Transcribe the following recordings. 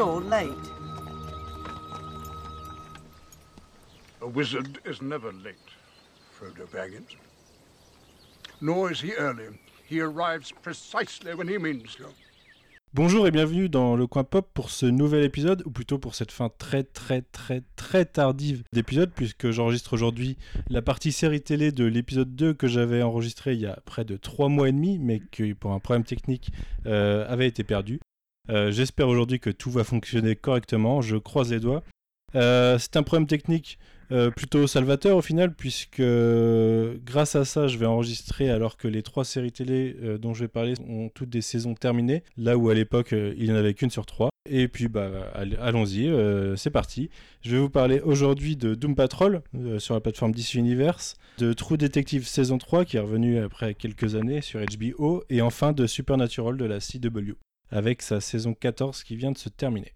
you're late. A wizard is never late, Frodo Baggins. Nor is he early. He arrives precisely when he means to. Bonjour et bienvenue dans le coin pop pour ce nouvel épisode, ou plutôt pour cette fin très très très très tardive d'épisode, puisque j'enregistre aujourd'hui la partie série télé de l'épisode 2 que j'avais enregistré il y a près de 3 mois et demi, mais qui pour un problème technique euh, avait été perdu. Euh, J'espère aujourd'hui que tout va fonctionner correctement, je croise les doigts. Euh, c'est un problème technique euh, plutôt salvateur au final, puisque grâce à ça, je vais enregistrer alors que les trois séries télé dont je vais parler ont toutes des saisons terminées, là où à l'époque il n'y en avait qu'une sur trois. Et puis bah all- allons-y, c'est parti. Je vais vous parler aujourd'hui de Doom Patrol sur la plateforme DC Universe, de True Detective saison 3 qui est revenu après quelques années sur HBO, et enfin de Supernatural de la CW, avec sa saison 14 qui vient de se terminer.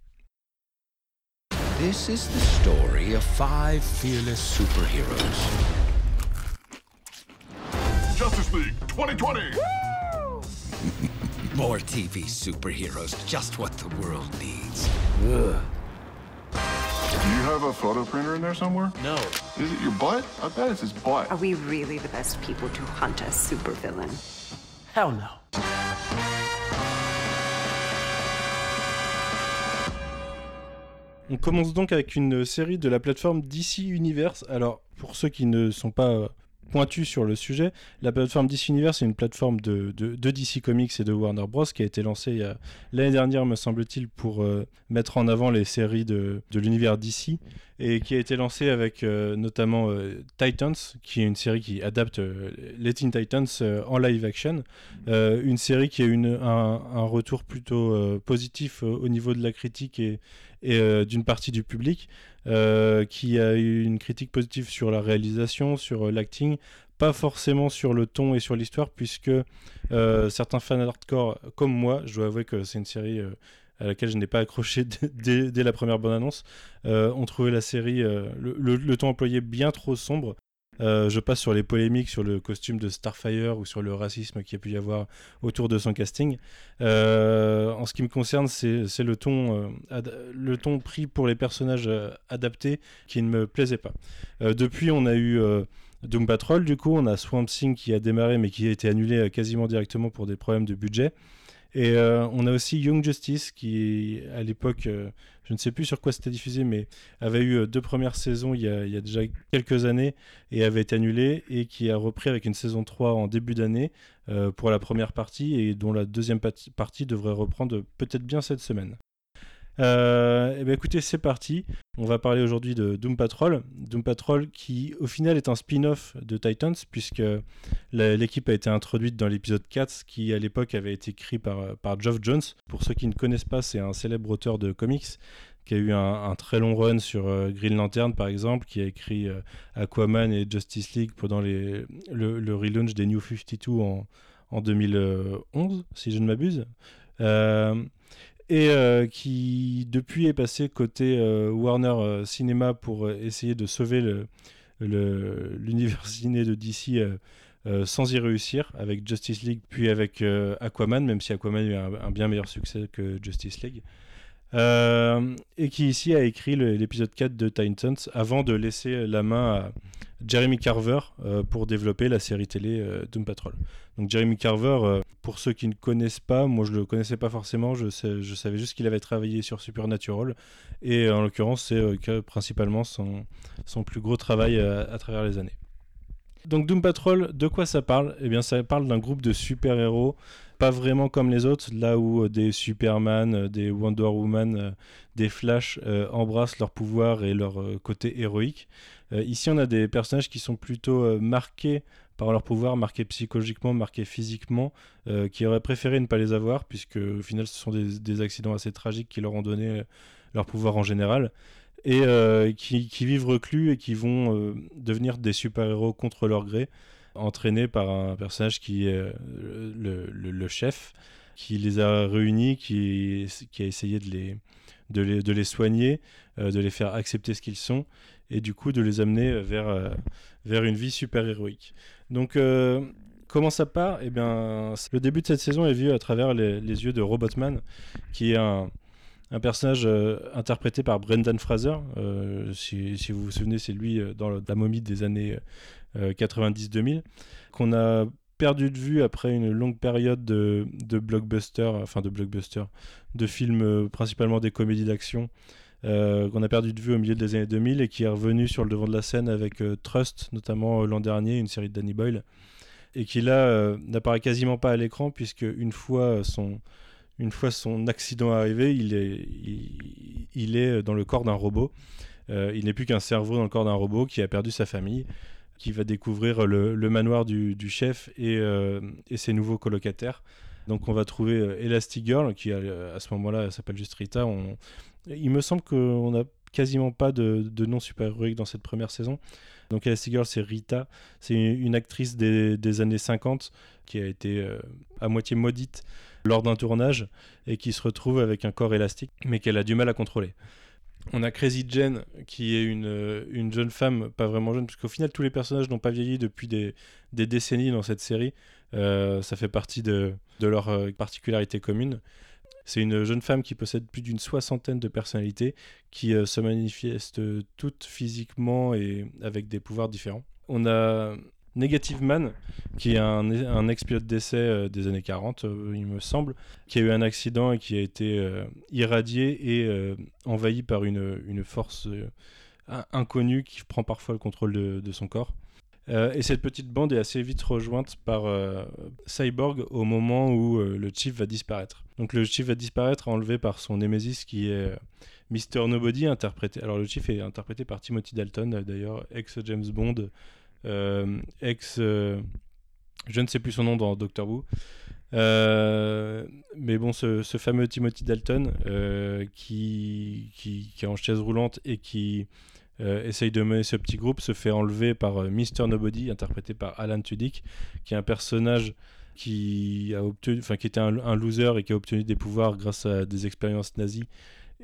This is the story of five fearless superheroes. Justice League 2020. More TV superheroes, just what the world needs. Do you have a photo printer in there somewhere? No. Is it your butt? I bet it's his butt. Are we really the best people to hunt a supervillain? Hell no. On commence donc avec une série de la plateforme DC Universe. Alors, pour ceux qui ne sont pas euh, pointus sur le sujet, la plateforme DC Universe est une plateforme de, de- DC Comics et de Warner Bros. qui a été lancée l'année dernière, me semble-t-il, pour euh, mettre en avant les séries de, l'univers DC et qui a été lancée avec euh, notamment Titans, qui est une série qui adapte les Teen Titans en live action. Une série qui a eu un, un retour plutôt positif au niveau de la critique et, et euh, d'une partie du public, euh, qui a eu une critique positive sur la réalisation, sur euh, l'acting, pas forcément sur le ton et sur l'histoire, puisque certains fans hardcore comme moi, je dois avouer que c'est une série à laquelle je n'ai pas accroché dès, la première bande-annonce, euh, ont trouvé la série, le ton employé bien trop sombre. Euh, je passe sur les polémiques sur le costume de Starfire ou sur le racisme qu'il y a pu y avoir autour de son casting. Euh, en ce qui me concerne, c'est le ton, euh, le ton pris pour les personnages adaptés qui ne me plaisait pas. Depuis, on a eu Doom Patrol, du coup, on a Swamp Thing qui a démarré mais qui a été annulé quasiment directement pour des problèmes de budget. Et on a aussi Young Justice qui, à l'époque, je ne sais plus sur quoi c'était diffusé, mais avait eu euh, deux premières saisons il y, a, déjà quelques années et avait été annulé et qui a repris avec une saison 3 en début d'année euh, pour la première partie et dont la deuxième partie devrait reprendre peut-être bien cette semaine. Euh, eh bien écoutez, c'est parti. On va parler aujourd'hui de Doom Patrol. Doom Patrol qui au final est un spin-off de Titans puisque l'équipe a été introduite dans l'épisode 4 qui à l'époque avait été écrit par, par Geoff Jones. Pour ceux qui ne connaissent pas, c'est un célèbre auteur de comics qui a eu un, très long run sur euh, Green Lantern par exemple, qui a écrit euh, Aquaman et Justice League pendant le, relaunch des New 52 en, en 2011, si je ne m'abuse. Euh, et euh, qui depuis est passé côté euh, Warner euh, Cinema pour essayer de sauver l'univers ciné de DC sans y réussir avec Justice League puis avec Aquaman, même si Aquaman a eu un bien meilleur succès que Justice League. Euh, et qui ici a écrit l'épisode 4 de Titans avant de laisser la main à Jeremy Carver euh, pour développer la série télé euh, Doom Patrol. Donc Jeremy Carver, pour ceux qui ne connaissent pas, moi je le connaissais pas forcément, je, savais juste qu'il avait travaillé sur Supernatural et en l'occurrence c'est principalement son, plus gros travail à travers les années. Donc Doom Patrol, de quoi ça parle? Eh bien ça parle d'un groupe de super-héros, pas vraiment comme les autres, là où euh, des Superman, euh, des Wonder Woman, euh, des Flash embrassent leur pouvoir et leur côté héroïque. Ici on a des personnages qui sont plutôt marqués par leur pouvoir, marqués psychologiquement, marqués physiquement, qui auraient préféré ne pas les avoir, puisque au final ce sont des, accidents assez tragiques qui leur ont donné leur pouvoir en général et qui, vivent reclus et qui vont devenir des super-héros contre leur gré, entraînés par un personnage qui est euh, le, chef, qui les a réunis, qui, qui a essayé de les, de les, de les soigner, euh, de les faire accepter ce qu'ils sont, et du coup de les amener vers, euh, vers une vie super-héroïque. Donc, comment ça part? Eh bien, le début de cette saison est vu à travers les, yeux de Robotman, qui est un, un personnage interprété par Brendan Fraser. Si, si vous vous souvenez, c'est lui dans la momie des années 90-2000, qu'on a perdu de vue après une longue période de, de blockbuster, enfin de blockbuster, de films euh, principalement des comédies d'action, euh, qu'on a perdu de vue au milieu des années 2000 et qui est revenu sur le devant de la scène avec euh, Trust, notamment euh, l'an dernier, une série de Danny Boyle, et qui là euh, n'apparaît quasiment pas à l'écran puisque une fois son une fois son accident arrivé, il est, il, est dans le corps d'un robot. Euh, il n'est plus qu'un cerveau dans le corps d'un robot qui a perdu sa famille, qui va découvrir le, manoir du, chef et, euh, et ses nouveaux colocataires. Donc on va trouver euh, Elastigirl, qui à, à ce moment-là s'appelle juste Rita. Il me semble qu'on n'a quasiment pas de, de nom super-héroïque dans cette première saison. Donc Elastigirl, c'est Rita. C'est une, actrice des, années 50 qui a été euh, à moitié maudite lors d'un tournage et qui se retrouve avec un corps élastique, mais qu'elle a du mal à contrôler. On a Crazy Jen, qui est une, euh, une jeune femme, pas vraiment jeune, parce qu'au final, tous les personnages n'ont pas vieilli depuis des, décennies dans cette série. Euh, ça fait partie de, de leur euh, particularité commune. C'est une jeune femme qui possède plus d'une soixantaine de personnalités, qui se manifestent toutes physiquement et avec des pouvoirs différents. On a Negative Man, qui est un, un ex-pilote d'essai euh, des années 40, euh, il me semble, qui a eu un accident et qui a été euh, irradié et envahi par une, force in- inconnue qui prend parfois le contrôle de, son corps. Et cette petite bande est assez vite rejointe par Cyborg au moment où le Chief va disparaître. Donc le Chief va disparaître enlevé par son Nemesis qui est Mr. Nobody interprété. Alors le Chief est interprété par Timothy Dalton d'ailleurs, ex James Bond, ex euh, je ne sais plus son nom dans Doctor Who. Euh, mais bon, ce, fameux Timothy Dalton euh, qui, qui, est en chaise roulante et qui euh, essaye de mener ce petit groupe se fait enlever par euh, Mr. Nobody, interprété par Alan Tudyk, qui est un personnage qui a obtenu, enfin qui était un, loser et qui a obtenu des pouvoirs grâce à des expériences nazies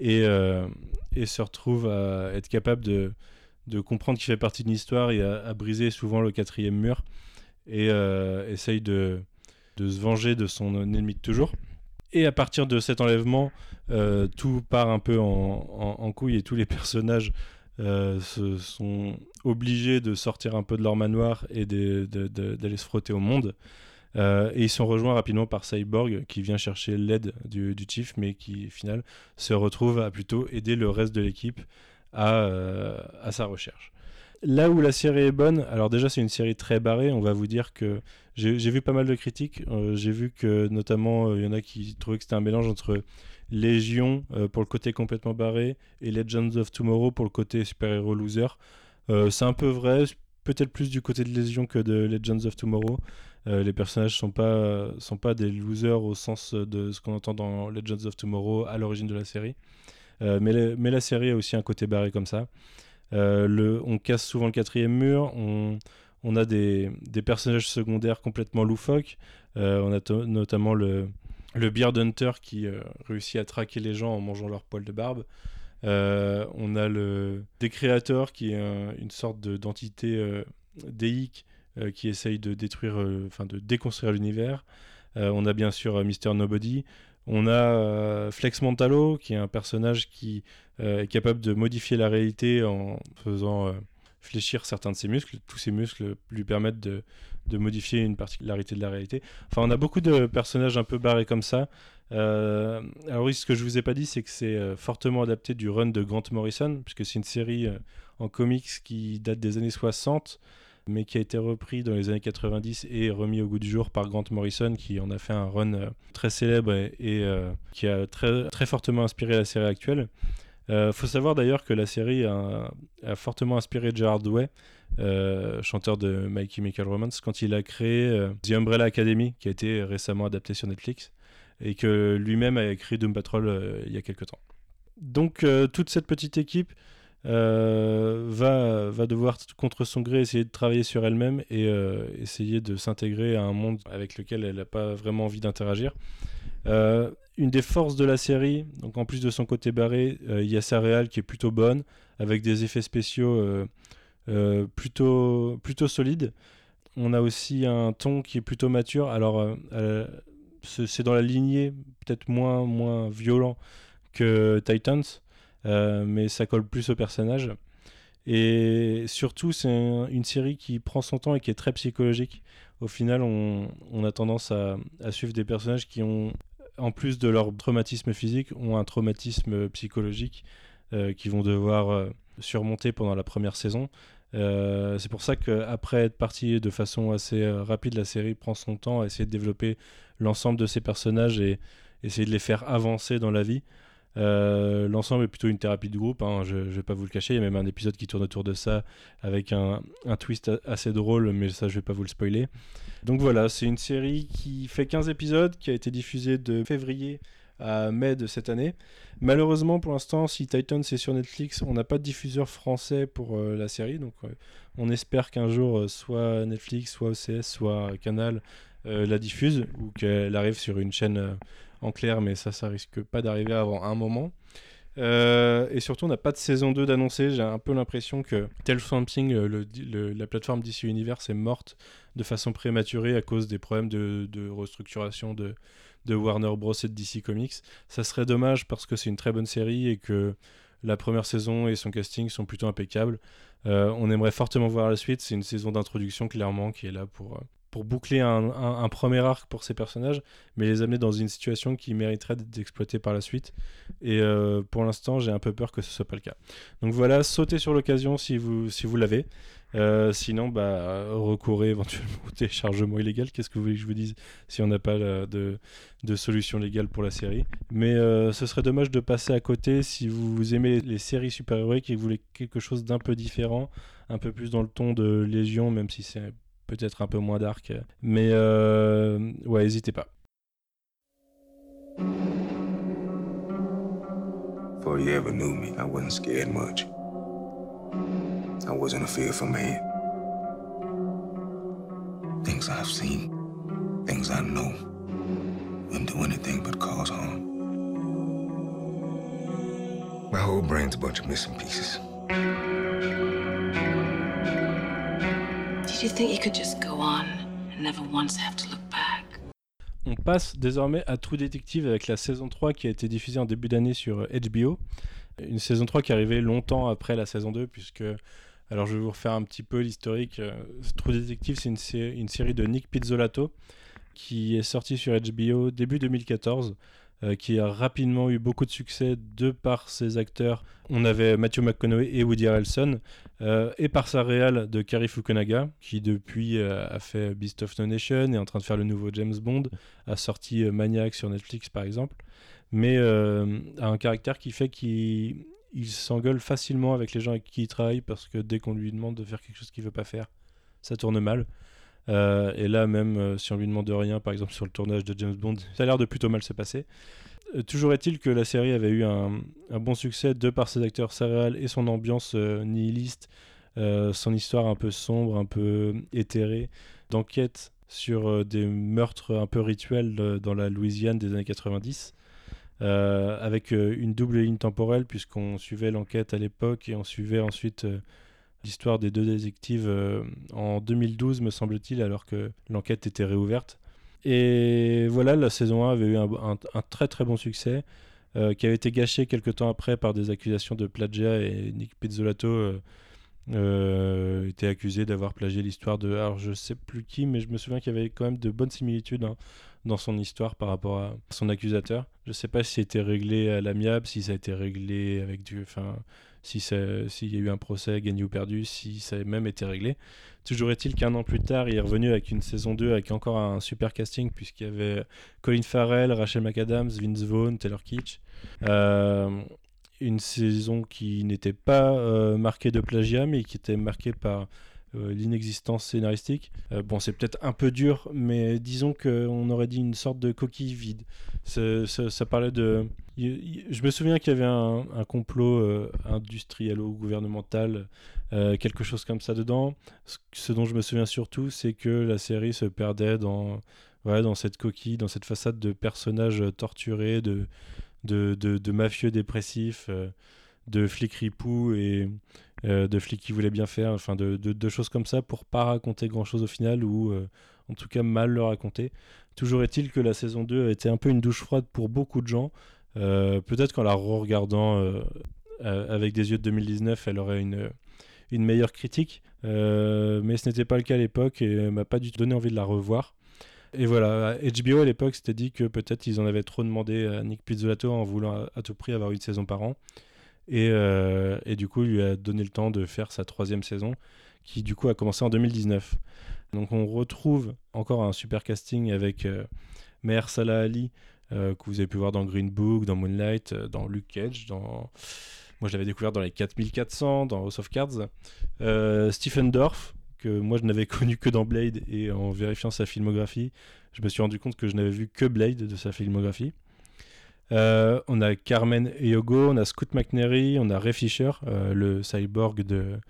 euh, et se retrouve à être capable de, de comprendre qu'il fait partie d'une histoire et à, à briser souvent le quatrième mur et euh, essaye de, de se venger de son ennemi de toujours. Et à partir de cet enlèvement, euh, tout part un peu en, en, couille et tous les personnages euh, se sont obligés de sortir un peu de leur manoir et d'aller se frotter au monde. Et ils sont rejoints rapidement par Cyborg qui vient chercher l'aide du, du Chief, mais qui, au final, se retrouve à plutôt aider le reste de l'équipe à, euh, à sa recherche. Là où la série est bonne, alors déjà c'est une série très barrée, on va vous dire que j'ai vu pas mal de critiques, euh, j'ai vu que notamment euh, il y en a qui trouvaient que c'était un mélange entre Légion pour le côté complètement barré et Legends of Tomorrow pour le côté super-héros loser. C'est un peu vrai, peut-être plus du côté de Légion que de Legends of Tomorrow. Les personnages sont pas sont pas des losers au sens de ce qu'on entend dans Legends of Tomorrow à l'origine de la série. Euh, mais, la, série a aussi un côté barré comme ça. Euh, on casse souvent le quatrième mur, on, a des, des personnages secondaires complètement loufoques. Euh, on a notamment le, Beard Hunter qui réussit à traquer les gens en mangeant leur poil de barbe. On a le Décréateur qui est un- une sorte de- d'entité euh, qui essaye de détruire, enfin de déconstruire l'univers. On a bien sûr Mr. Nobody. On a euh, Flex Montalo qui est un personnage qui euh, est capable de modifier la réalité en faisant euh, fléchir certains de ses muscles. Tous ses muscles lui permettent de, de modifier une particularité de la réalité. Enfin, on a beaucoup de personnages un peu barrés comme ça. Alors oui, ce que je vous ai pas dit, c'est que c'est fortement adapté du run de Grant Morrison, puisque c'est une série en comics qui date des années 60, mais qui a été repris dans les années 90 et remis au goût du jour par Grant Morrison, qui en a fait un run euh, très célèbre et, euh, qui a très, très fortement inspiré la série actuelle. Euh, faut savoir d'ailleurs que la série a, fortement inspiré Gerard Way, euh, chanteur de My Chemical Romance, quand il a créé The Umbrella Academy, qui a été récemment adapté sur Netflix, et que lui-même a écrit Doom Patrol il y a quelques temps. Donc toute cette petite équipe euh, va, va devoir, contre son gré, essayer de travailler sur elle-même et euh, essayer de s'intégrer à un monde avec lequel elle n'a pas vraiment envie d'interagir. Euh, une des forces de la série, donc en plus de son côté barré, il y a sa réal qui est plutôt bonne, avec des effets spéciaux plutôt, plutôt solides. On a aussi un ton qui est plutôt mature. Alors, c'est dans la lignée peut-être moins, moins violent que Titans, mais ça colle plus au personnage. Et surtout, c'est un- une série qui prend son temps et qui est très psychologique. Au final, on, a tendance à, suivre des personnages qui ont, en plus de leur traumatisme physique, ont un traumatisme psychologique euh, qu'ils vont devoir euh, surmonter pendant la première saison. Euh, c'est pour ça qu'après être parti de façon assez euh, rapide, la série prend son temps à essayer de développer l'ensemble de ces personnages et essayer de les faire avancer dans la vie. Euh, L'ensemble est plutôt une thérapie de groupe, hein, je, je vais pas vous le cacher. Il y a même un épisode qui tourne autour de ça avec un, twist assez drôle, mais ça je vais pas vous le spoiler. Donc voilà, c'est une série qui fait 15 épisodes, qui a été diffusée de février à mai de cette année. Malheureusement, pour l'instant, si Titans est sur Netflix, on n'a pas de diffuseur français pour euh, la série. Donc, euh, on espère qu'un jour, soit Netflix, soit OCS, soit Canal la diffuse ou qu'elle arrive sur une chaîne en clair. Mais ça, ça risque pas d'arriver avant un moment. Euh, et surtout, on n'a pas de saison 2 d'annoncer. J'ai un peu l'impression que Something, euh, le- la plateforme DC Universe, est morte de façon prématurée à cause des problèmes de, restructuration de, de Warner Bros. et de DC Comics. Ça serait dommage parce que c'est une très bonne série et que la première saison et son casting sont plutôt impeccables. Euh, on aimerait fortement voir la suite. C'est une saison d'introduction clairement qui est là pour, euh, pour boucler un, premier arc pour ces personnages, mais les amener dans une situation qui mériterait d'être exploitée par la suite. Et euh, pour l'instant, j'ai un peu peur que ce soit pas le cas. Donc voilà, sautez sur l'occasion si vous, si vous l'avez. Euh, sinon, bah, recourez éventuellement au téléchargement illégal. Qu'est-ce que vous voulez que je vous dise si on n'a pas euh, de, de solution légale pour la série? Mais ce serait dommage de passer à côté si vous aimez les séries super-héroïques et que vous voulez quelque chose d'un peu différent, un peu plus dans le ton de Légion, même si c'est peut-être un peu moins dark. Mais euh, ouais, n'hésitez pas. Before you ever knew me, I wasn't scared much. I wasn't a fearful man. Things I've seen, things I know, wouldn't do anything but cause harm. My whole brain's a bunch of missing pieces. On passe désormais à True Detective avec la saison 3 qui a été diffusée en début d'année sur HBO. Une saison 3 qui est arrivée longtemps après la saison 2 puisque, alors je vais vous refaire un petit peu l'historique. euh, True Detective c'est une, une série de Nick Pizzolatto qui est sortie sur HBO début 2014 euh, qui a rapidement eu beaucoup de succès de par ses acteurs. On avait Matthew McConaughey et Woody Harrelson euh, et par sa réal de Cary Fukunaga qui depuis euh, a fait Beast of No Nation est en train de faire le nouveau James Bond a sorti Maniac sur Netflix par exemple, mais a un caractère qui fait qu'il il s'engueule facilement avec les gens avec qui il travaille parce que dès qu'on lui demande de faire quelque chose qu'il veut pas faire, ça tourne mal. Euh, et là même, euh, si on lui demande rien, par exemple sur le tournage de James Bond, ça a l'air de plutôt mal se passer. Euh, toujours est-il que la série avait eu un, bon succès de par ses acteurs céréales et son ambiance nihiliste, son histoire un peu sombre, un peu éthérée, d'enquête sur des meurtres un peu rituels dans la Louisiane des années 90, euh, avec une double ligne temporelle, puisqu'on suivait l'enquête à l'époque et on suivait ensuite l'histoire des deux détectives euh, en 2012, me semble-t-il, alors que l'enquête était réouverte. Et voilà, la saison 1 avait eu un, très très bon succès, euh, qui avait été gâché quelques temps après par des accusations de plagiat et Nick Pizzolatto euh, euh, était accusé d'avoir plagié l'histoire de. Alors je sais plus qui, mais je me souviens qu'il y avait quand même de bonnes similitudes hein, dans son histoire par rapport à son accusateur. Je sais pas si été réglé à l'amiable, si ça a été réglé avec du. Enfin, s'il y a eu un procès gagné ou perdu, si ça a même été réglé. Toujours est-il qu'un an plus tard, il est revenu avec une saison 2 avec encore un super casting, puisqu'il y avait Colin Farrell, Rachel McAdams, Vince Vaughn, Taylor Kitsch. Euh, une saison qui n'était pas euh, marquée de plagiat, mais qui était marquée par l'inexistence scénaristique. Euh, bon, c'est peut-être un peu dur, mais disons qu'on aurait dit une sorte de coquille vide. Ça, ça- parlait de... Je me souviens qu'il y avait un, complot euh, industrialo-gouvernemental, euh, quelque chose comme ça dedans. Ce, dont je me souviens surtout, c'est que la série se perdait dans, dans cette coquille, dans cette façade de personnages torturés, de, de, de, mafieux dépressifs, euh, de flics ripoux et euh, de flics qui voulaient bien faire, enfin de, de, choses comme ça pour pas raconter grand chose au final ou euh, en tout cas mal le raconter. Toujours est-il que la saison 2 a été un peu une douche froide pour beaucoup de gens. Euh, peut-être qu'en la re-regardant avec des yeux de 2019, elle aurait une, une meilleure critique. Mais ce n'était pas le cas à l'époque et m'a pas du tout donné envie de la revoir. Et voilà, HBO à l'époque s'était dit que peut-être ils en avaient trop demandé à Nick Pizzolatto en voulant à tout prix avoir une saison par an. Et, euh, et du coup, il lui a donné le temps de faire sa troisième saison, qui du coup a commencé en 2019. Donc on retrouve encore un super casting avec euh, Meher Salah Ali, euh, que vous avez pu voir dans Green Book, dans Moonlight, euh, dans Luke Cage. Moi, je l'avais découvert dans les 4400, dans House of Cards. Stephen Dorff, que moi, je n'avais connu que dans Blade, et en vérifiant sa filmographie, je me suis rendu compte que je n'avais vu que Blade de sa filmographie. Euh, on a Carmen Eyogo, on a Scoot McNairy, on a Ray Fisher, euh, le cyborg de,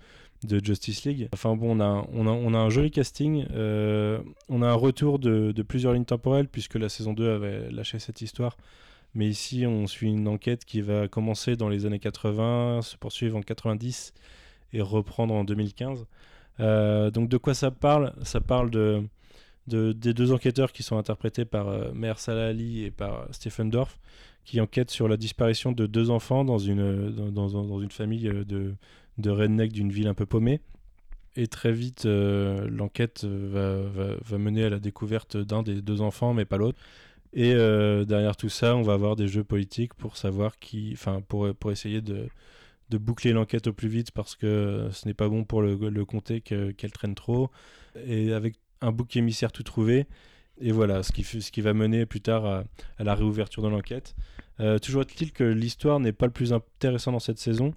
Justice League. Enfin bon, on a, un joli casting. euh, on a un retour de, de plusieurs lignes temporelles, puisque la saison 2 avait lâché cette histoire. Mais ici, on suit une enquête qui va commencer dans les années 80, se poursuivre en 90 et reprendre en 2015. Euh, donc de quoi ça parle? Ça parle de, de- des deux enquêteurs qui sont interprétés par euh, Meher Salah Ali et par Stephen Dorff, qui enquêtent sur la disparition de deux enfants dans une, dans, dans- dans une famille euh, de, de redneck d'une ville un peu paumée. Et très vite, euh, l'enquête euh, va, va- va mener à la découverte d'un des deux enfants, mais pas l'autre. Et euh, derrière tout ça, on va avoir des jeux politiques pour savoir qui, enfin, pour, pour essayer de, de boucler l'enquête au plus vite parce que ce n'est pas bon pour le, le comté que- qu'elle traîne trop. Et avec un bouc émissaire tout trouvé. Et voilà, ce qui, va mener plus tard à, la réouverture de l'enquête. Euh, toujours est-il que l'histoire n'est pas le plus intéressant dans cette saison.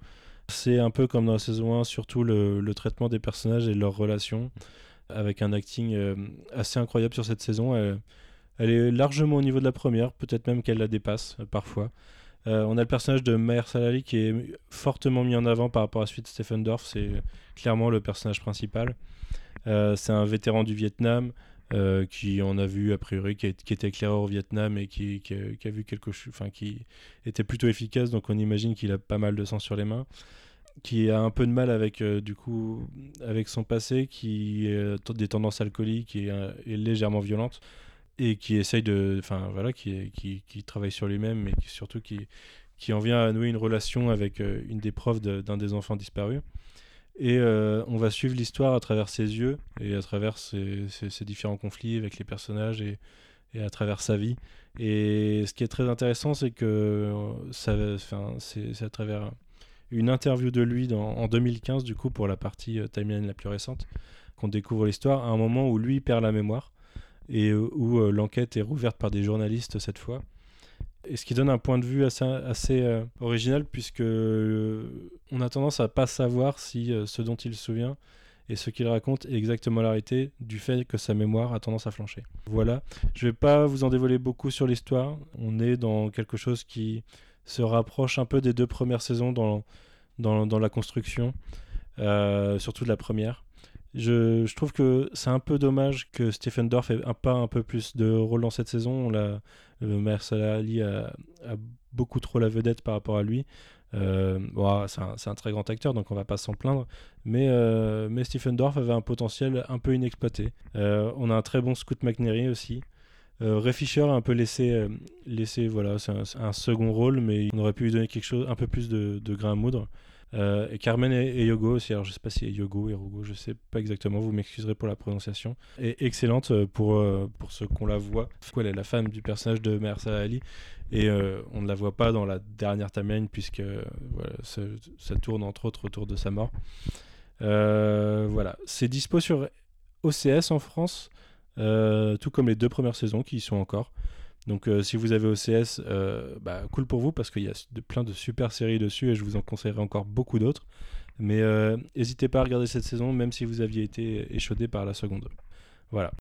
C'est un peu comme dans la saison 1, surtout le, traitement des personnages et leurs relations, avec un acting euh, assez incroyable sur cette saison. Elle, est largement au niveau de la première, peut-être même qu'elle la dépasse euh, parfois. On a le personnage de Maher Salali qui est fortement mis en avant par rapport à celui de Stephen Dorff, c'est clairement le personnage principal. Euh, c'est un vétéran du Vietnam euh, qui en a vu a priori qui, était éclaireur au Vietnam et qui, a, vu enfin qui était plutôt efficace, donc on imagine qu'il a pas mal de sang sur les mains qui a un peu de mal avec euh, du coup avec son passé qui a des tendances alcooliques et légèrement violente et qui essaye de enfin voilà qui, travaille sur lui-même mais surtout qui en vient à nouer une relation avec une des profs d'un des enfants disparus et euh, on va suivre l'histoire à travers ses yeux et à travers ses, différents conflits avec les personnages et, à travers sa vie. Et ce qui est très intéressant c'est que euh, c'est à travers une interview de lui dans- en 2015 du coup pour la partie euh, timeline la plus récente qu'on découvre l'histoire à un moment où lui perd la mémoire et où l'enquête est rouverte par des journalistes cette fois et ce qui donne un point de vue assez, euh, original puisque euh, on a tendance à pas savoir si euh, ce dont il se souvient et ce qu'il raconte est exactement la réalité du fait que sa mémoire a tendance à flancher. Voilà, je vais pas vous en dévoiler beaucoup sur l'histoire, on est dans quelque chose qui se rapproche un peu des deux premières saisons dans, dans, la construction, surtout de la première. Je, trouve que c'est un peu dommage que Stephen Dorff ait un, pas un peu plus de rôle dans cette saison. Salah Ali a, beaucoup trop la vedette par rapport à lui. Euh, bon, c'est, un, très grand acteur, donc on va pas s'en plaindre. Mais, euh, Stephen Dorff avait un potentiel un peu inexploité. Euh, on a un très bon Scoot McNairy aussi. Ray Fisher a un peu laissé, laissé voilà, c'est un second rôle, mais on aurait pu lui donner quelque chose, un peu plus de, de grain à moudre. Euh, et Carmen et, Yogo aussi, alors je sais pas si Yogo, Yogo, je sais pas exactement, vous m'excuserez pour la prononciation. Et excellente euh, pour, euh, pour ceux qu'on la voit. Elle est la femme du personnage de Mahershala Ali et euh, on ne la voit pas dans la dernière timeline puisque ça, ça tourne entre autres autour de sa mort. Voilà, c'est dispo sur OCS en France, tout comme les deux premières saisons qui y sont encore. Donc euh, si vous avez OCS, euh, bah, cool pour vous parce qu'il y a de, plein de super séries dessus et je vous en conseillerais encore beaucoup d'autres. Mais euh, n'hésitez pas à regarder cette saison même si vous aviez été échaudé par la seconde. Voilà.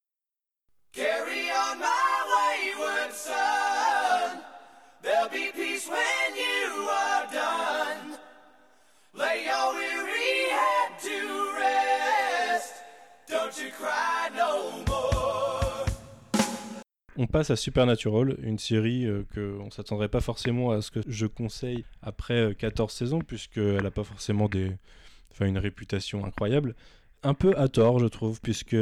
Passe à Supernatural, une série euh, que on s'attendrait pas forcément à ce que je conseille après euh, 14 saisons, puisqu'elle n'a pas forcément des... enfin, une réputation incroyable. un peu à tort, je trouve, puisque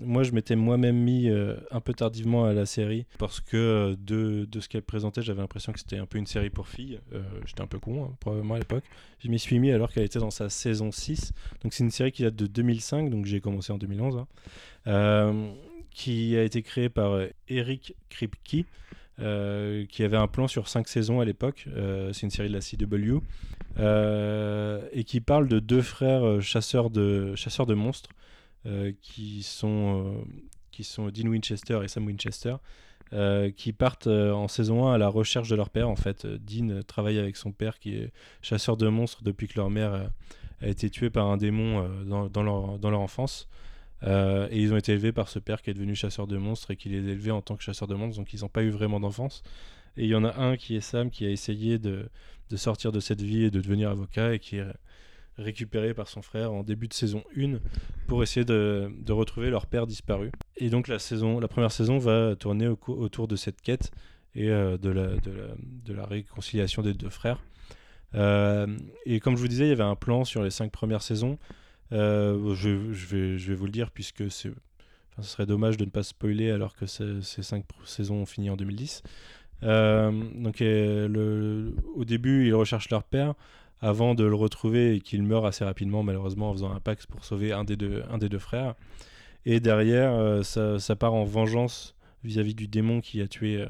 moi je m'étais moi-même mis euh, un peu tardivement à la série parce que euh, de, de ce qu'elle présentait, j'avais l'impression que c'était un peu une série pour filles. Euh, J'étais un peu con, hein, probablement à l'époque. Je m'y suis mis alors qu'elle était dans sa saison 6. Donc c'est une série qui date de 2005, donc j'ai commencé en 2011, hein, euh, qui a été créée par euh, Eric Kripke. euh, qui avait un plan sur 5 saisons à l'époque, Euh, c'est une série de la CW, euh, et qui parle de deux frères chasseurs de, chasseurs de monstres qui, sont, qui sont Dean Winchester et Sam Winchester, qui partent en saison 1 à la recherche de leur père. En fait, Dean travaille avec son père qui est chasseur de monstres depuis que leur mère a été tuée par un démon dans leur, dans leur enfance. Euh, et ils ont été élevés par ce père qui est devenu chasseur de monstres et qui les élevés en tant que chasseur de monstres, donc ils n'ont pas eu vraiment d'enfance. Et il y en a un qui est Sam qui a essayé de, sortir de cette vie et de devenir avocat et qui est récupéré par son frère en début de saison 1 pour essayer de, retrouver leur père disparu. Et donc la, saison, la première saison va tourner autour de cette quête et euh, de, la, de, la, de la réconciliation des deux frères. Euh, et comme je vous disais, il y avait un plan sur les cinq premières saisons. Euh, je, je vais, je vais vous le dire puisque c'est, enfin, ce serait dommage de ne pas spoiler alors que ces, cinq saisons ont fini en 2010. Euh, donc euh, au début, ils recherchent leur père avant de le retrouver et qu'il meurt assez rapidement malheureusement en faisant un pacte pour sauver un des deux, un des deux frères. Et derrière, euh, ça, ça part en vengeance vis-à-vis du démon qui a tué,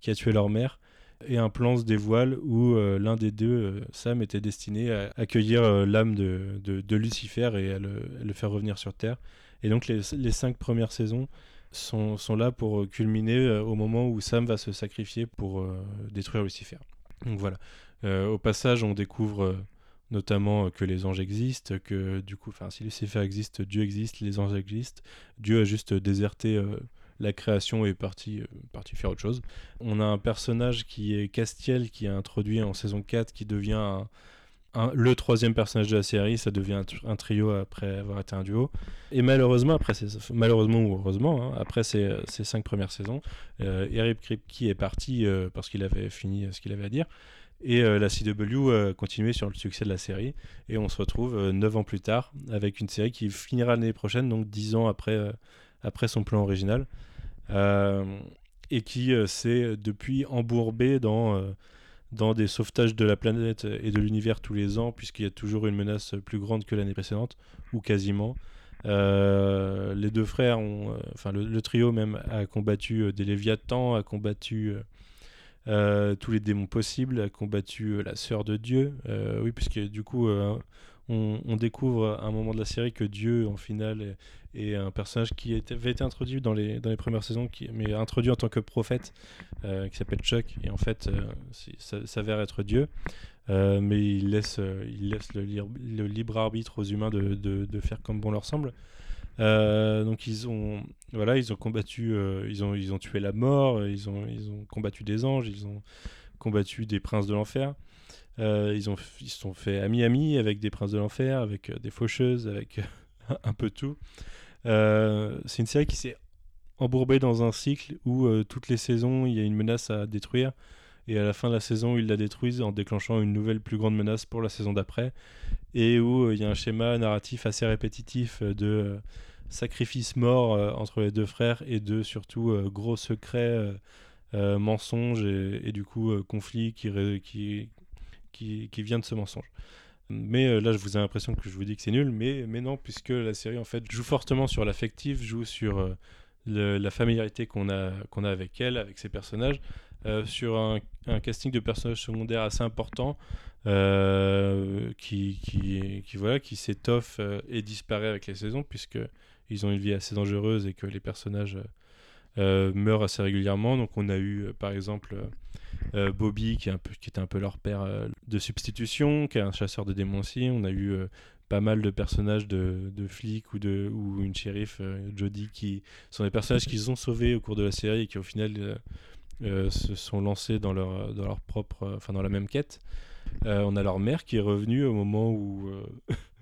qui a tué leur mère. Et un plan se dévoile où euh, l'un des deux, euh, Sam, était destiné à accueillir euh, l'âme de, Lucifer et à le, faire revenir sur Terre. Et donc les, cinq premières saisons sont, là pour culminer au moment où Sam va se sacrifier pour détruire Lucifer. Donc voilà. Au passage, on découvre notamment que les anges existent, que du coup, si Lucifer existe, Dieu existe, les anges existent. Dieu a juste déserté la création est parti, euh, parti faire autre chose. On a un personnage qui est Castiel, qui est introduit en saison 4, qui devient le troisième personnage de la série. Ça devient un, tr- un trio après avoir été un duo. Et malheureusement, après malheureusement ou heureusement, hein, après ces, cinq premières saisons, euh, Eric Kripke est parti euh, parce qu'il avait fini ce qu'il avait à dire. Et la CW continuait sur le succès de la série. Et on se retrouve euh, 9 ans plus tard avec une série qui finira l'année prochaine, donc 10 ans après, après son plan original. Euh, et qui euh, s'est depuis embourbé dans, euh, dans des sauvetages de la planète et de l'univers tous les ans, puisqu'il y a toujours une menace plus grande que l'année précédente, ou quasiment. Euh, les deux frères ont, euh, enfin le, trio même a combattu euh, des Léviathans, a combattu euh, euh, tous les démons possibles, a combattu euh, la sœur de Dieu. Euh, oui, puisque du coup, euh, on, découvre à un moment de la série que Dieu, en finale, est, un personnage qui avait été introduit dans les, dans les premières saisons, mais introduit en tant que prophète, euh, qui s'appelle Chuck, et en fait, euh, ça s'avère être Dieu. Euh, mais il laisse, il laisse le, libre, arbitre aux humains de, de- de faire comme bon leur semble. Donc ils ont, voilà, ils ont combattu, ils ont, ils ont tué la mort, ils ont, ils ont combattu des anges, ils ont combattu des princes de l'enfer. Euh, ils ont, ils se sont fait amis-amis avec des princes de l'enfer, avec euh, des faucheuses, avec euh, un peu tout. C'est une série qui s'est embourbée dans un cycle où toutes les saisons il y a une menace à détruire et à la fin de la saison ils la détruisent en déclenchant une nouvelle plus grande menace pour la saison d'après et où il y a un schéma narratif assez répétitif de euh, sacrifice mort euh, entre les deux frères et de surtout gros secrets, mensonges et, du coup conflit qui, ré- qui, qui, vient de ce mensonge. Mais euh, là, je vous ai l'impression que je vous dis que c'est nul, mais, mais non, puisque la série en fait joue fortement sur l'affectif, joue sur euh, la familiarité qu'on a, qu'on a avec elle, avec ses personnages, euh, sur un, casting de personnages secondaires assez important qui, qui, qui, voilà, qui s'étoffe et disparaît avec les saisons, puisque ils ont une vie assez dangereuse et que les personnages meurent assez régulièrement. Donc on a eu euh, par exemple euh, euh, Bobby qui, est un peu, était un peu leur père euh, de substitution, qui est un chasseur de démons aussi. On a eu euh, pas mal de personnages de, de flics ou, de, ou une shérif, euh, Jodie, qui sont des personnages qu'ils ont sauvés au cours de la série et qui au final euh, euh, se sont lancés dans leur, dans leur propre, euh, dans la même quête. Euh, on a leur mère qui est revenue au moment où, euh,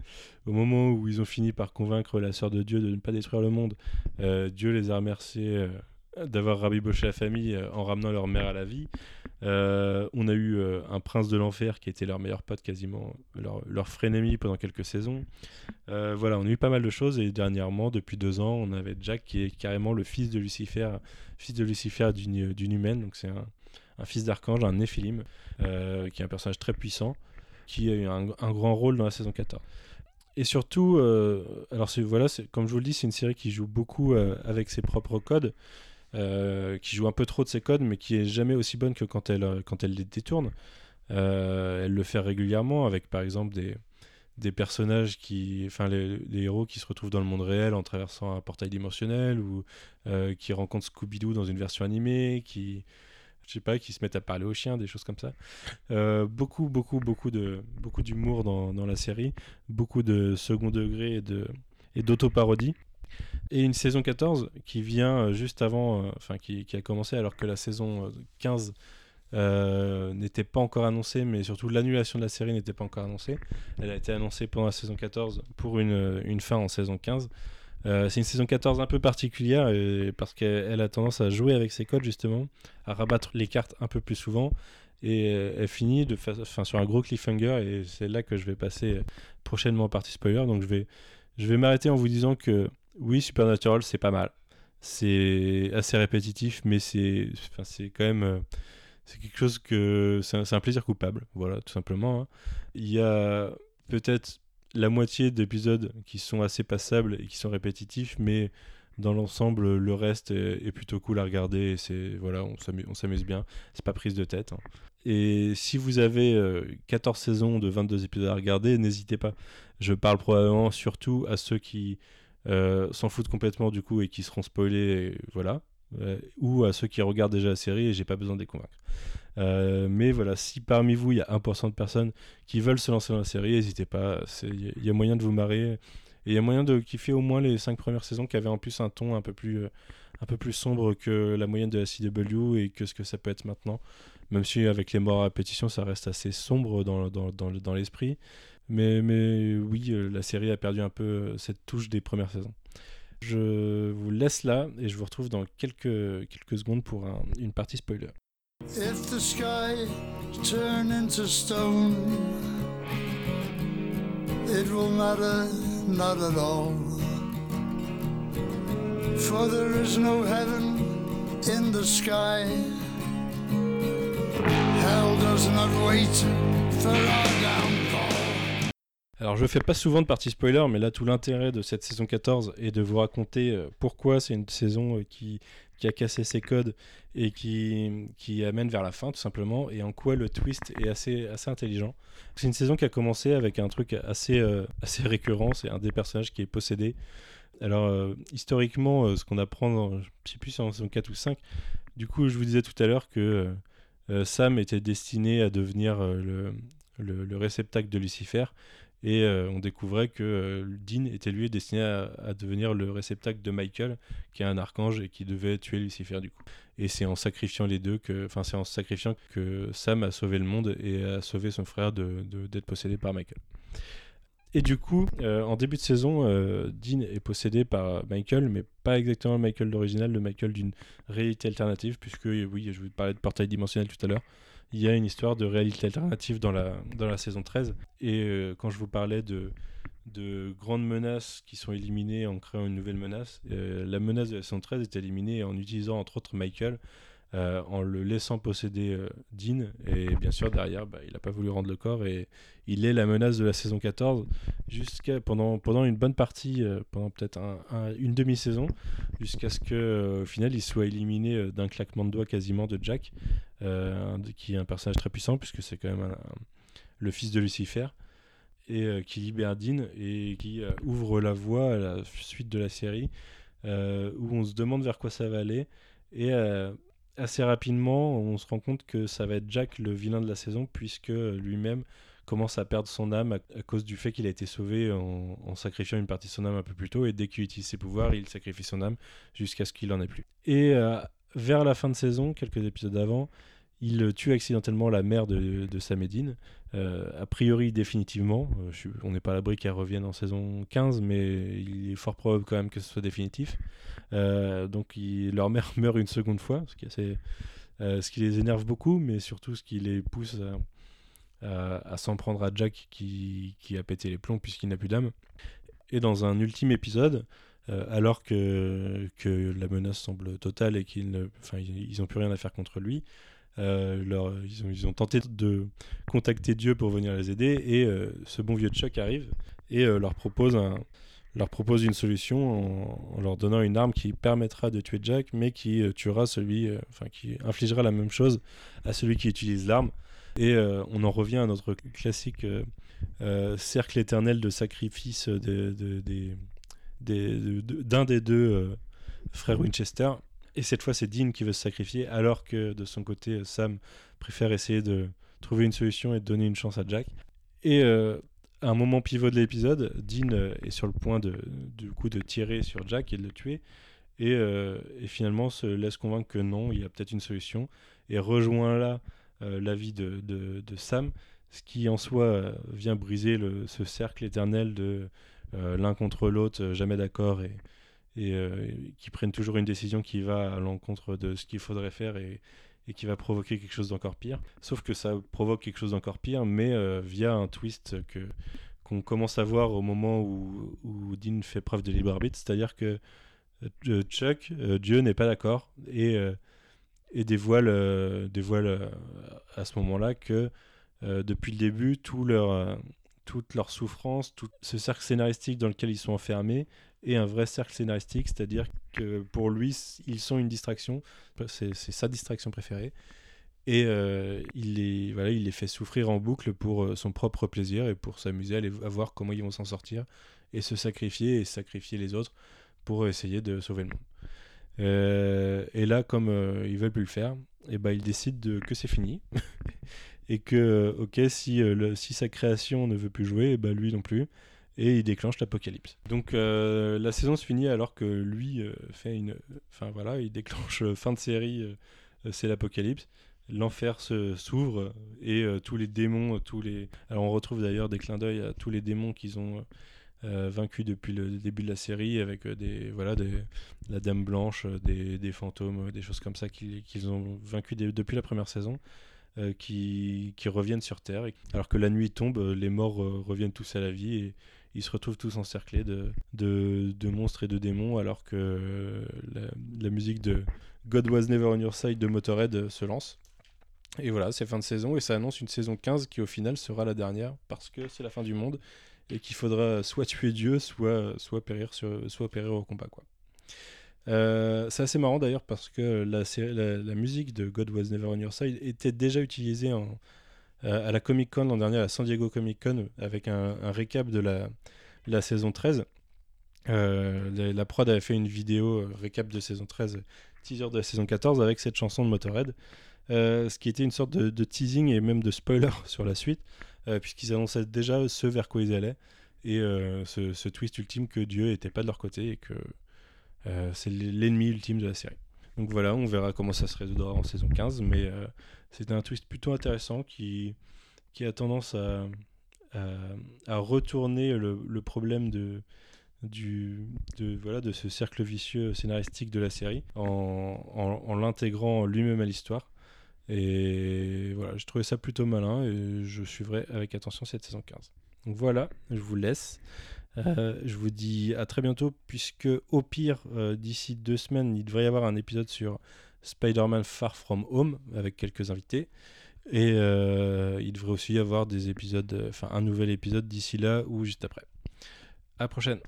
au moment où ils ont fini par convaincre la sœur de Dieu de ne pas détruire le monde. Euh, Dieu les a remerciés euh, d'avoir rabiboché la famille euh, en ramenant leur mère à la vie. On a eu un prince de l'enfer qui était leur meilleur pote quasiment, leur, leur frénémie pendant quelques saisons. Voilà, on a eu pas mal de choses et dernièrement, depuis deux ans, on avait Jack qui est carrément le fils de Lucifer, fils de Lucifer d'une humaine, donc c'est un, fils d'archange, un néphilim, qui est un personnage très puissant, qui a eu un, un grand rôle dans la saison 14. Et surtout, euh, alors voilà, comme je vous le dis, c'est une série qui joue beaucoup euh, avec ses propres codes, euh, qui joue un peu trop de ses codes, mais qui est jamais aussi bonne que quand elle, quand elle les détourne. Elle le fait régulièrement avec, par exemple, des, des personnages qui, enfin, les, héros qui se retrouvent dans le monde réel en traversant un portail dimensionnel ou qui rencontrent Scooby-Doo dans une version animée, qui, je sais pas, qui se mettent à parler aux chiens, des choses comme ça. Euh, beaucoup, beaucoup, beaucoup de, beaucoup d'humour dans, dans la série, beaucoup de second degré et de et d'auto-parodie. Et une saison 14 qui vient euh, juste avant, euh, enfin qui, qui a commencé alors que la saison euh, 15 euh, n'était pas encore annoncée, mais surtout l'annulation de la série n'était pas encore annoncée. Elle a été annoncée pendant la saison 14 pour une, une fin en saison 15. Euh, c'est une saison 14 un peu particulière parce qu'elle elle a tendance à jouer avec ses codes justement, à rabattre les cartes un peu plus souvent. Et euh, elle finit sur un gros cliffhanger et c'est là que je vais passer euh, prochainement en partie spoiler. Donc je vais, je vais m'arrêter en vous disant que oui Supernatural c'est pas mal. C'est assez répétitif mais c'est quand même c'est quelque chose que c'est un plaisir coupable. Voilà tout simplement hein. il y a peut-être la moitié d'épisodes qui sont assez passables et qui sont répétitifs, mais dans l'ensemble, le reste est, plutôt cool à regarder. C'est voilà, on s'amu- on s'amuse bien. C'est pas prise de tête. hein. Et si vous avez euh, 14 saisons de 22 épisodes à regarder, n'hésitez pas. Je parle probablement surtout à ceux qui euh, s'en foutent complètement du coup et qui seront spoilés, voilà, Euh, ou à ceux qui regardent déjà la série et j'ai pas besoin de les convaincre. Euh, mais voilà, si parmi vous il y a 1% de personnes qui veulent se lancer dans la série, n'hésitez pas, il y a- moyen de vous marrer. Et il y a moyen de kiffer au moins les 5 premières saisons qui avaient en plus un ton un peu plus, euh, un peu plus sombre que la moyenne de la CW et que ce que ça peut être maintenant. Même si avec les morts à répétition, ça reste assez sombre dans, dans, dans, le- dans l'esprit. Mais, mais oui, euh, la série a perdu un peu cette touche des premières saisons. Je vous laisse là et je vous retrouve dans quelques, quelques secondes pour un- une partie spoiler. If the sky turn into stone, it will matter not at all. For there is no heaven in the sky. Hell does not wait for our downfall. Alors je fais pas souvent de partie spoiler, mais là tout l'intérêt de cette saison 14 est de vous raconter euh, pourquoi c'est une saison euh, qui, qui a cassé ses codes et qui, qui amène vers la fin tout simplement, et en quoi le twist est assez, assez intelligent. C'est une saison qui a commencé avec un truc assez, euh, assez récurrent, c'est un des personnages qui est possédé. Alors euh, historiquement, euh, ce qu'on apprend, dans, je sais plus si en saison 4 ou 5, du coup je vous disais tout à l'heure que Sam était destiné à devenir le, le réceptacle de Lucifer. Et euh, on découvrait que euh, Dean était lui destiné à, devenir le réceptacle de Michael, qui est un archange et qui devait tuer Lucifer du coup. Et c'est en sacrifiant les deux que, enfin c'est en sacrifiant que Sam a sauvé le monde et a sauvé son frère d'être possédé par Michael. Et du coup, euh, en début de saison, Dean est possédé par Michael, mais pas exactement le Michael original, le Michael d'une réalité alternative, puisque oui, je vous parlais de portail dimensionnel tout à l'heure il y a une histoire de réalité alternative dans la, saison 13. Et euh, quand je vous parlais de, de grandes menaces qui sont éliminées en créant une nouvelle menace, euh, la menace de la saison 13 est éliminée en utilisant entre autres Michael, euh, en le laissant posséder euh, Dean. Et bien sûr, derrière, bah, il n'a pas voulu rendre le corps et il est la menace de la saison 14 jusqu'à pendant, pendant une bonne partie, euh, pendant peut-être un- un- une demi-saison, jusqu'à ce que au final il soit éliminé d'un claquement de doigts quasiment de Jack, qui est un personnage très puissant puisque c'est quand même le fils de Lucifer et qui libère Dean et qui ouvre la voie à la suite de la série où on se demande vers quoi ça va aller et assez rapidement on se rend compte que ça va être Jack le vilain de la saison puisque lui-même commence à perdre son âme à, cause du fait qu'il a été sauvé en, en sacrifiant une partie de son âme un peu plus tôt et dès qu'il utilise ses pouvoirs il sacrifie son âme jusqu'à ce qu'il en ait plus. Et euh, vers la fin de saison quelques épisodes avant il tue accidentellement la mère de, de Sam et Dean, euh, a priori définitivement. Euh, on n'est pas à l'abri qu'elle revienne en saison 15, mais il est fort probable quand même que ce soit définitif. Euh, donc leur mère meurt une seconde fois, ce qui assez, Euh, ce qui les énerve beaucoup, mais surtout ce qui les pousse à, s'en prendre à Jack qui, qui a pété les plombs puisqu'il n'a plus d'âme. Et dans un ultime épisode, alors que, que la menace semble totale et qu'ils enfin, plus rien à faire contre lui, euh, ils, ont, tenté de contacter Dieu pour venir les aider et euh, ce bon vieux Chuck arrive et euh, leur propose une solution en, leur donnant une arme qui permettra de tuer Jack, mais qui tuera celui, enfin qui infligera la même chose à celui qui utilise l'arme. Et on en revient à notre classique cercle éternel de sacrifice d'un des deux frères Winchester. Et cette fois, c'est Dean qui veut se sacrifier, alors que de son côté, euh, Sam préfère essayer de trouver une solution et de donner une chance à Jack. Et euh, à un moment pivot de l'épisode, Dean euh, est sur le point de, du coup, de tirer sur Jack et de le tuer. Et, euh, finalement se laisse convaincre que non, il y a peut-être une solution. Et rejoint là euh, l'avis de, de, Sam, ce qui en soi euh, vient briser ce cercle éternel de euh, l'un contre l'autre, euh, jamais d'accord, et, et euh, qui prennent toujours une décision qui va à l'encontre de ce qu'il faudrait faire et, qui va provoquer quelque chose d'encore pire. Sauf que ça provoque quelque chose d'encore pire, mais euh, via un twist que qu'on commence à voir au moment où, où Dean fait preuve de libre arbitre, c'est-à-dire que euh, Chuck, Dieu n'est pas d'accord et, et dévoile, dévoile à ce moment-là que depuis le début, tout leur, toute leur souffrance, tout ce cercle scénaristique dans lequel ils sont enfermés est un vrai cercle scénaristique, c'est-à-dire que pour lui, ils sont une distraction, c'est sa distraction préférée, et euh, il, les, voilà, il les fait souffrir en boucle pour euh, son propre plaisir et pour s'amuser à, voir comment ils vont s'en sortir et se sacrifier et sacrifier les autres pour essayer de sauver le monde. Euh, et là, comme euh, ils veulent plus le faire, et ben ils décident de, que c'est fini et que euh, ok si, euh, si sa création ne veut plus jouer, ben lui non plus et il déclenche l'apocalypse. Donc euh, la saison se finit alors que lui fait une, enfin voilà, il déclenche fin de série, c'est l'apocalypse. L'enfer s'ouvre et tous les démons, tous les, alors on retrouve d'ailleurs des clins d'œil à tous les démons qu'ils ont euh, vaincus depuis le début de la série avec des voilà des la Dame Blanche, des, des fantômes, des choses comme ça qu'ils ont vaincu depuis la première saison. Euh, qui, reviennent sur Terre. Alors que la nuit tombe, euh, les morts euh, reviennent tous à la vie et ils se retrouvent tous encerclés de, monstres et de démons alors que la, musique de God Was Never On Your Side de Motorhead se lance. Et voilà, c'est fin de saison et ça annonce une saison 15 qui au final sera la dernière parce que c'est la fin du monde et qu'il faudra soit tuer Dieu, soit, soit, périr, sur, soit périr au combat. Quoi. Euh, c'est assez marrant d'ailleurs parce que la, musique de God Was Never On Your Side était déjà utilisée euh, à la Comic Con l'an dernier, à la San Diego Comic Con, avec un, un récap de la, saison 13. Euh, la, la prod avait fait une vidéo récap de saison 13, teaser de la saison 14 avec cette chanson de Motorhead. Ce qui était une sorte de, teasing et même de spoiler sur la suite, puisqu'ils annonçaient déjà ce vers quoi ils allaient et ce, twist ultime que Dieu était pas de leur côté et que c'est l'ennemi ultime de la série. Donc voilà, on verra comment ça se résoudra en saison 15, mais euh, c'était un twist plutôt intéressant qui, a tendance à, retourner le, problème de, ce cercle vicieux scénaristique de la série en l'intégrant lui-même à l'histoire. Et voilà, j'ai trouvé ça plutôt malin et je suivrai avec attention cette saison 15. Donc voilà, je vous laisse. Euh, je vous dis à très bientôt, puisque au pire, euh, d'ici deux semaines, il devrait y avoir un épisode sur Spider-Man Far From Home avec quelques invités. Et euh, il devrait aussi y avoir des épisodes, enfin un nouvel épisode d'ici là ou juste après. À la prochaine.